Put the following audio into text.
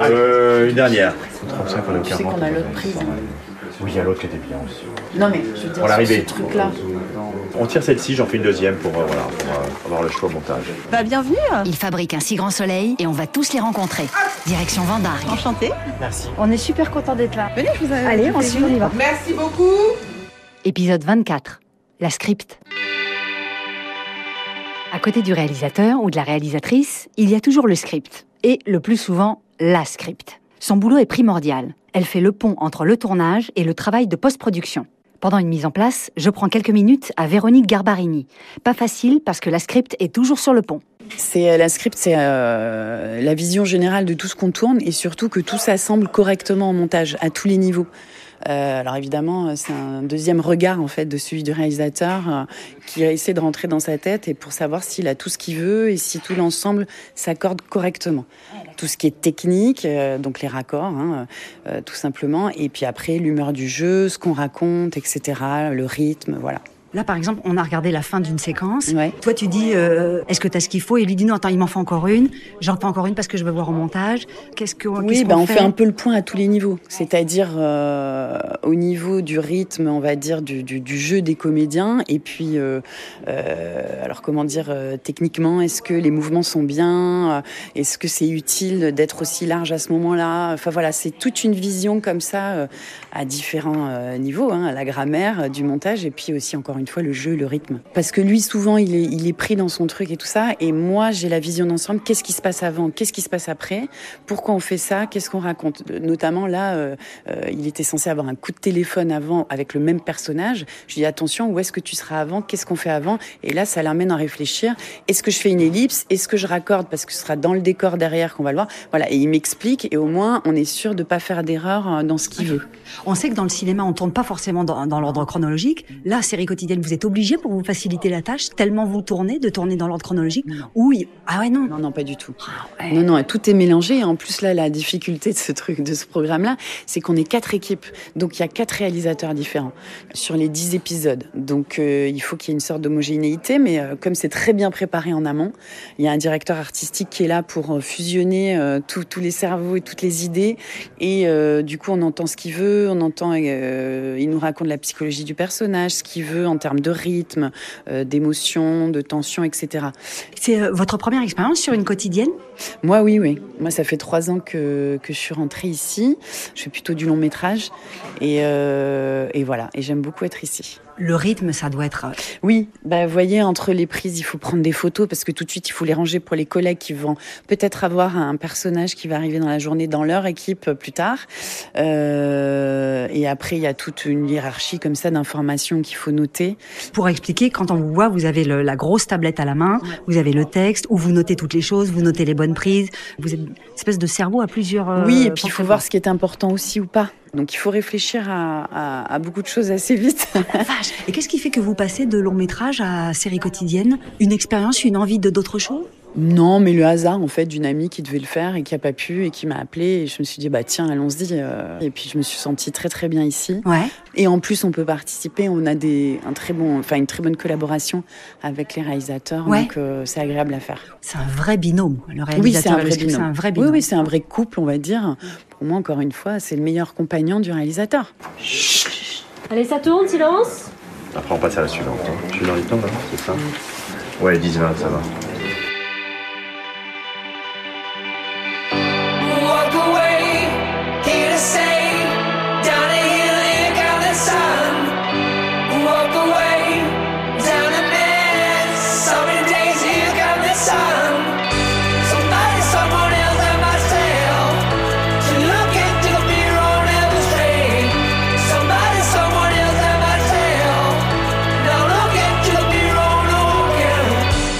Euh, une dernière. 35, on est au Tu sais qu'on a l'autre prise. Oui, il y a l'autre qui était bien aussi. Non mais je veux dire, sur ce truc-là. On tire celle-ci, j'en fais une deuxième pour, euh, voilà, pour euh, avoir le choix au montage. Bah bienvenue, Il fabrique un si grand soleil et on va tous les rencontrer. Direction Vendargue. enchantée. Merci. On est super content d'être là. Venez, je vous ai... Allez, on suit, on y va. Merci beaucoup. Épisode 24. La script. À côté du réalisateur ou de la réalisatrice, il y a toujours le script. Et le plus souvent, la script. Son boulot est primordial. Elle fait le pont entre le tournage et le travail de post-production. Pendant une mise en place, je prends quelques minutes à Véronique Garbarini. Pas facile parce que la script est toujours sur le pont. C'est la script, c'est euh, la vision générale de tout ce qu'on tourne et surtout que tout s'assemble correctement en montage à tous les niveaux. Euh, alors évidemment, c'est un deuxième regard en fait de celui du réalisateur euh, qui a essayé de rentrer dans sa tête et pour savoir s'il a tout ce qu'il veut et si tout l'ensemble s'accorde correctement. Tout ce qui est technique, euh, donc les raccords, hein, euh, tout simplement, et puis après l'humeur du jeu, ce qu'on raconte, etc., le rythme, voilà. Là, par exemple, on a regardé la fin d'une séquence. Ouais. Toi, tu dis, euh, est-ce que tu as ce qu'il faut? Et lui dit, non, attends, il m'en faut encore une. J'en fais encore une parce que je veux voir au montage. Qu'est-ce que Oui, qu'est-ce bah, qu'on on fait? un peu le point à tous les niveaux. C'est-à-dire euh, au niveau du rythme, on va dire, du, du, du jeu des comédiens. Et puis, euh, alors comment dire, techniquement, est-ce que les mouvements sont bien? Est-ce que c'est utile d'être aussi large à ce moment-là? Enfin voilà, c'est toute une vision comme ça à différents niveaux, hein, la grammaire du montage et puis aussi encore une fois le jeu, le rythme. Parce que lui, souvent, il est, il est pris dans son truc et tout ça. Et moi, j'ai la vision d'ensemble. Qu'est-ce qui se passe avant? Qu'est-ce qui se passe après? Pourquoi on fait ça? Qu'est-ce qu'on raconte? Notamment là, euh, euh, il était censé avoir un coup de téléphone avant avec le même personnage. Je lui dis attention, où est-ce que tu seras avant? Qu'est-ce qu'on fait avant? Et là, ça l'amène à réfléchir. Est-ce que je fais une ellipse? Est-ce que je raccorde? Parce que ce sera dans le décor derrière qu'on va le voir Voilà. Et il m'explique et au moins, on est sûr de pas faire d'erreur euh, dans ce qu'il veut. On sait que dans le cinéma, on tourne pas forcément dans, dans l'ordre chronologique. Là, série quotidienne, vous êtes obligé pour vous faciliter la tâche, tellement vous tournez, de tourner dans l'ordre chronologique. Ou il- ah ouais non. Non, non, pas du tout. Ah ouais. Non, non, tout est mélangé. En plus, là, la difficulté de ce truc, de ce programme-là, c'est qu'on est quatre équipes. Donc, il y a quatre réalisateurs différents sur les dix épisodes. Donc, euh, il faut qu'il y ait une sorte d'homogénéité. Mais euh, comme c'est très bien préparé en amont, il y a un directeur artistique qui est là pour euh, fusionner euh, tous tous les cerveaux et toutes les idées. Et du coup, on entend ce qu'il veut, on entend, il nous raconte la psychologie du personnage, ce qu'il veut en termes de rythme, euh, d'émotion, de tension, etc. C'est euh, votre première expérience sur une quotidienne? Moi, oui, oui. Moi, ça fait trois ans que, que je suis rentrée ici. Je fais plutôt du long métrage. Et, euh, et voilà. Et j'aime beaucoup être ici. Le rythme, ça doit être. euh, Oui, bah, vous voyez, entre les prises, il faut prendre des photos parce que tout de suite, il faut les ranger pour les collègues qui vont peut-être avoir un personnage qui va arriver dans la journée dans leur équipe euh, plus tard. Euh, et après, il y a toute une hiérarchie comme ça d'informations qu'il faut noter. Pour expliquer, quand on vous voit, vous avez le- la grosse tablette à la main, vous avez le texte, où vous notez toutes les choses, vous notez les bonnes prises. Vous êtes une espèce de cerveau à plusieurs. euh, Oui, et puis il faut voir ce qui est important aussi ou pas. Donc il faut réfléchir à, à- à beaucoup de choses assez vite. Vache. Et qu'est-ce qui fait que vous passez de long métrage à série quotidienne? Une expérience, une envie de d'autres choses? Non, mais le hasard en fait d'une amie qui devait le faire et qui a pas pu et qui m'a appelé et je me suis dit bah tiens allons-y euh. et puis je me suis sentie très très bien ici Ouais. et en plus on peut participer on a des un très bon enfin une très bonne collaboration avec les réalisateurs Ouais. donc euh, c'est agréable à faire. C'est un vrai binôme, le Oui réalisateur. c'est un le vrai binôme. Un oui oui c'est un vrai couple on va dire. Pour moi encore une fois c'est le meilleur compagnon du réalisateur. Allez, ça tourne, silence Après, on passe à la suivante. hein. Je suis dans les temps, là, c'est ça? Ouais, 10-20, ça va.